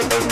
I'm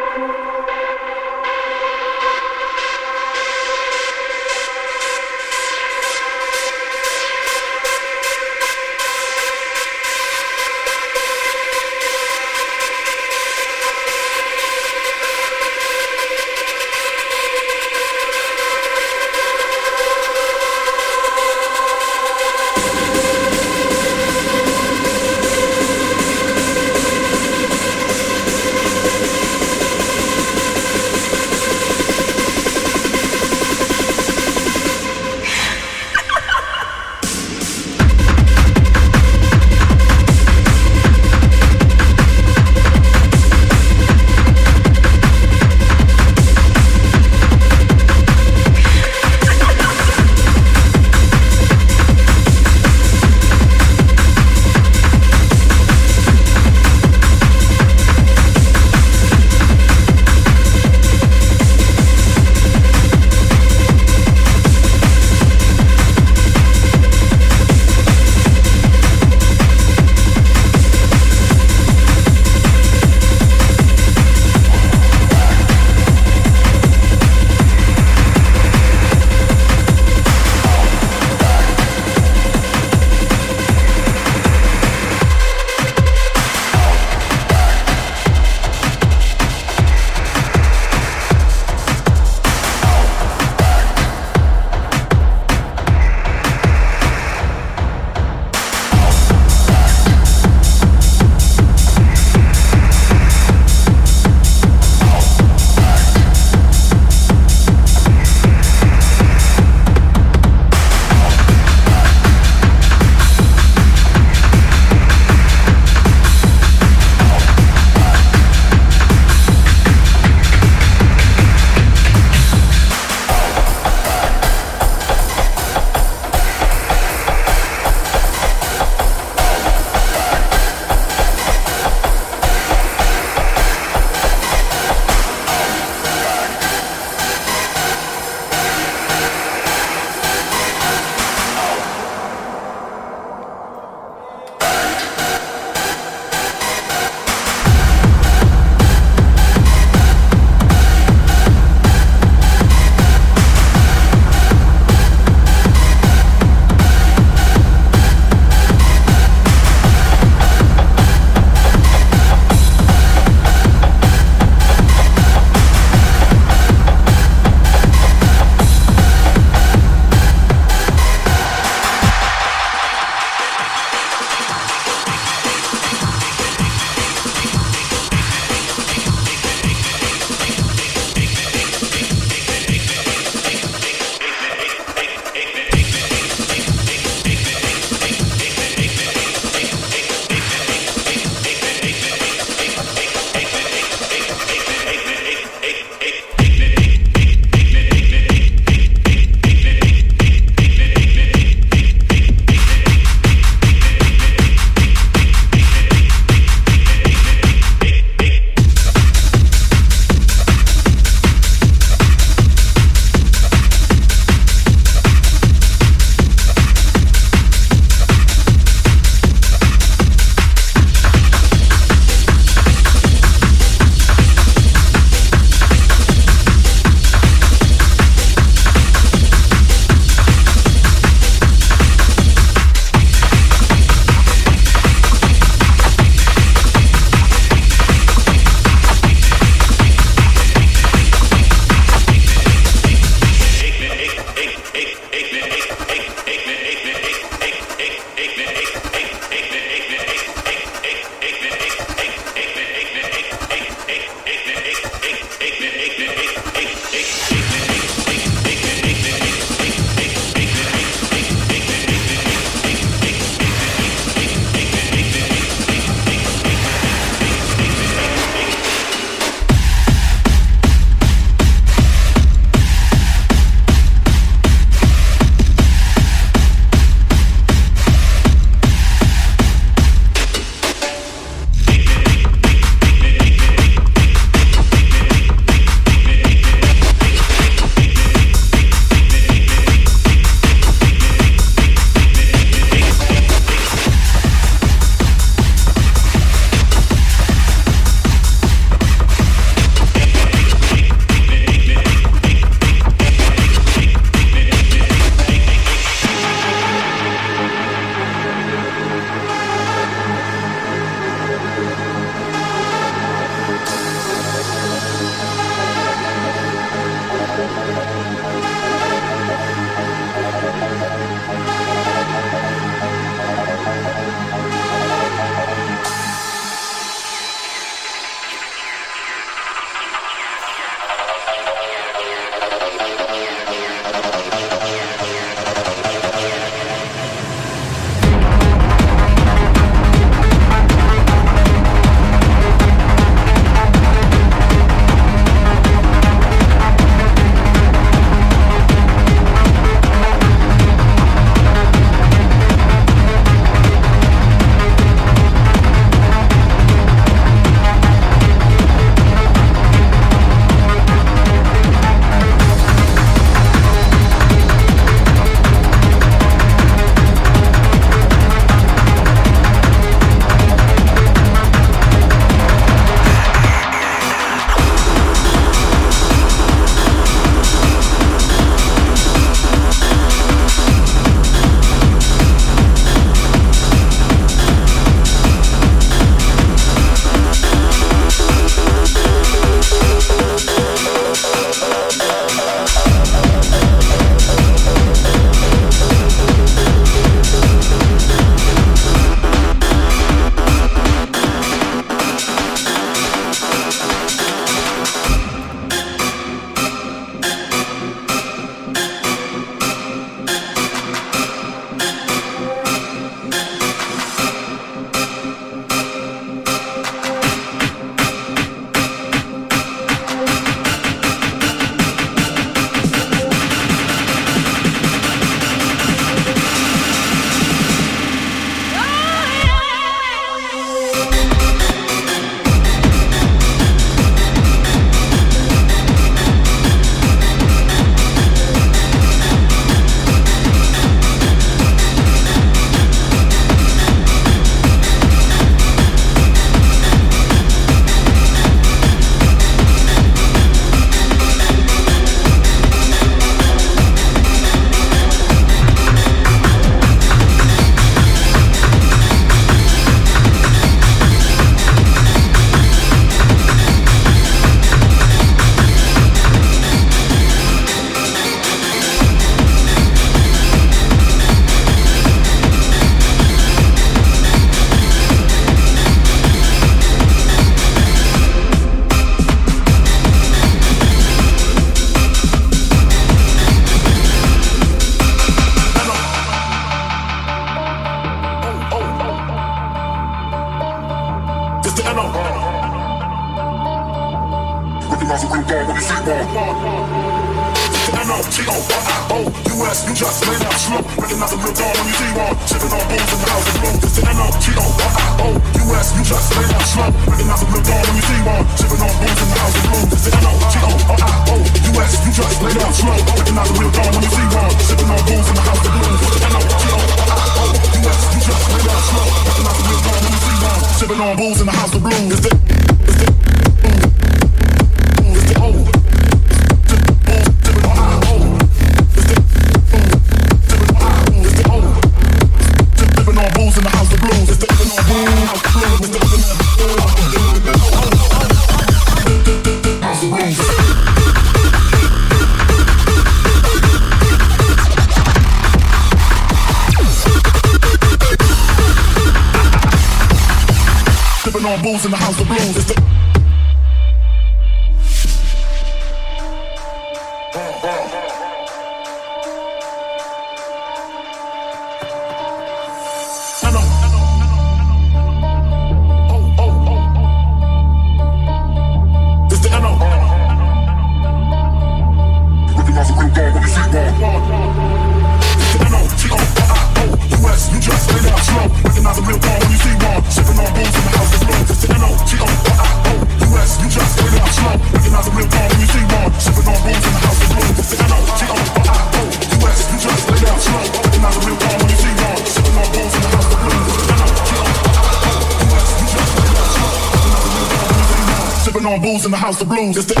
the blues.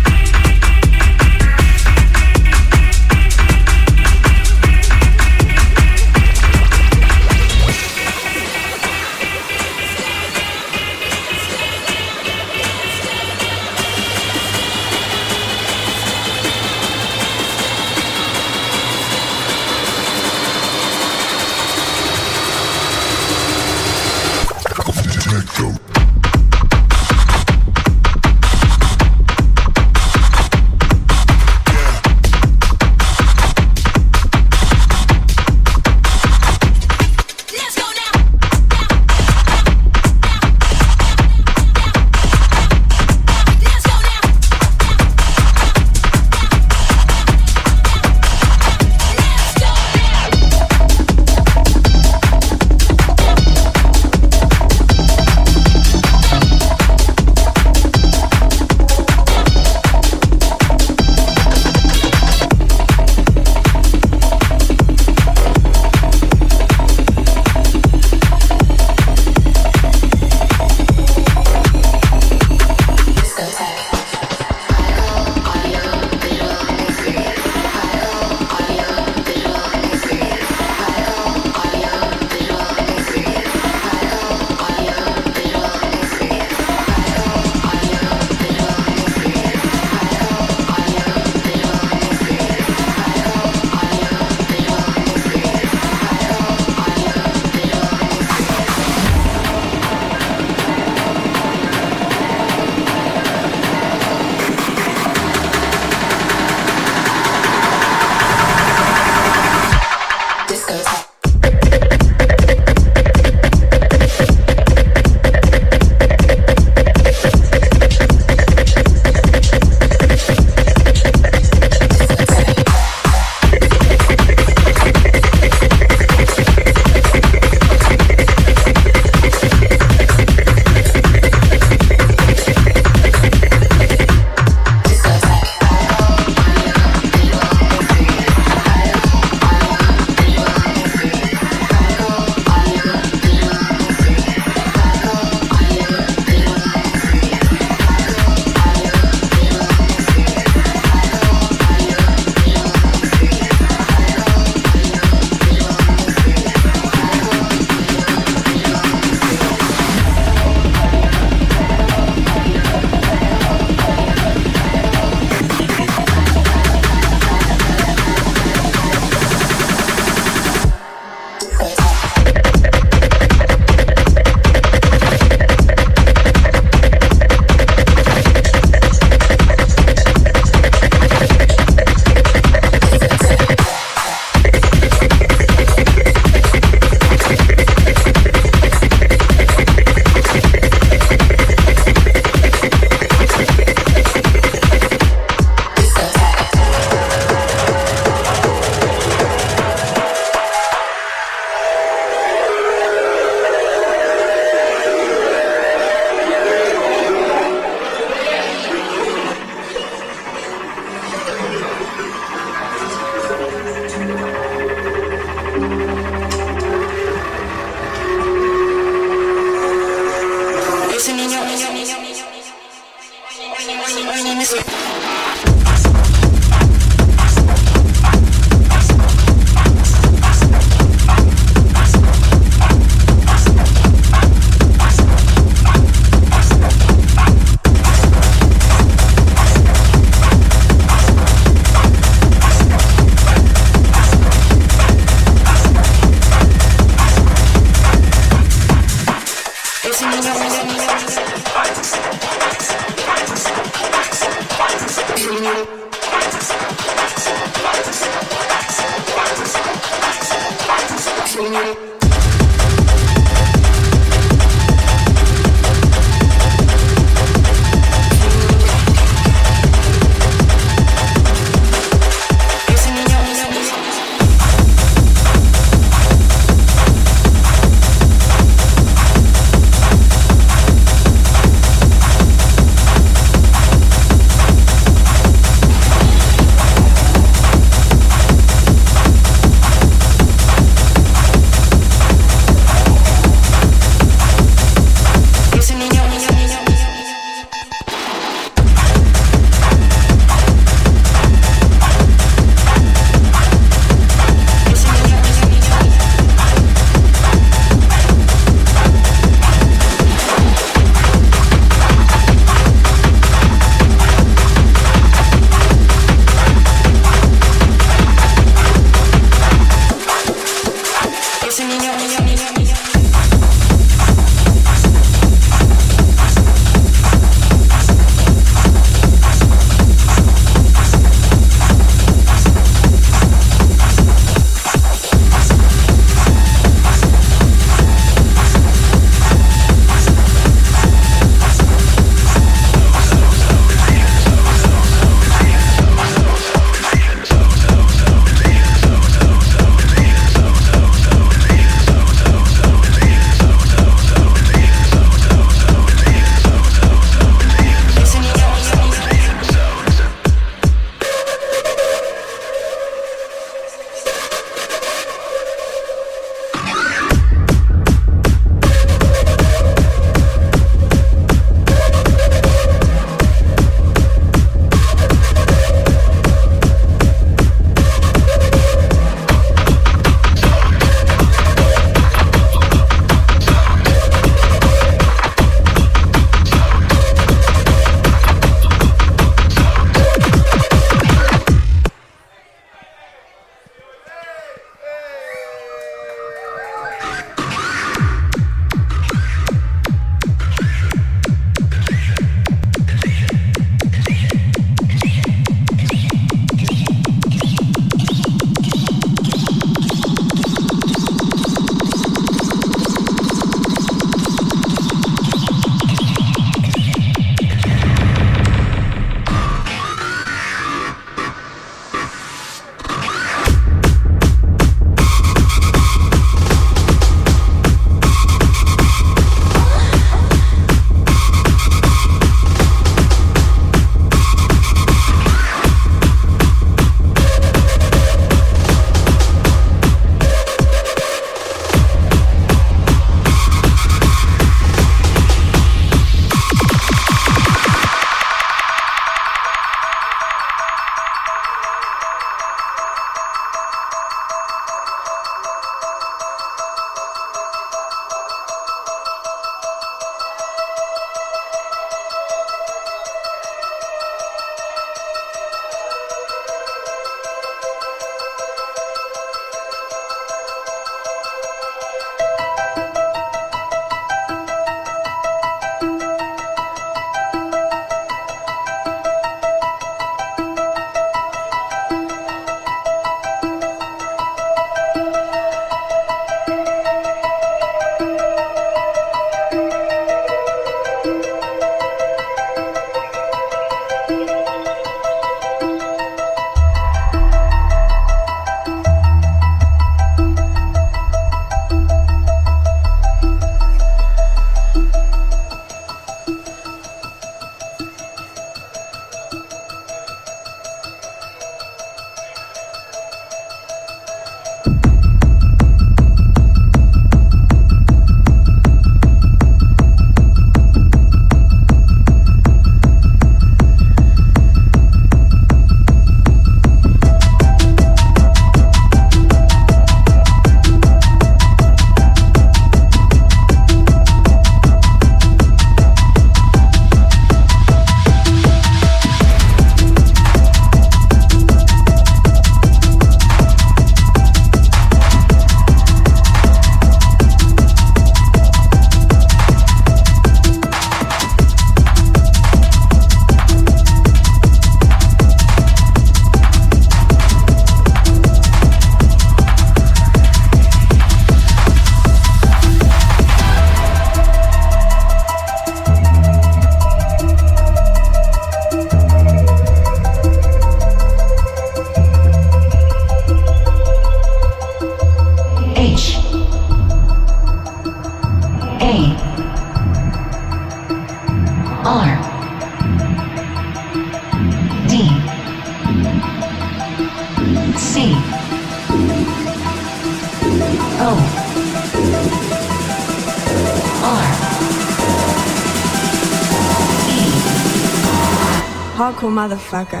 Motherfucker.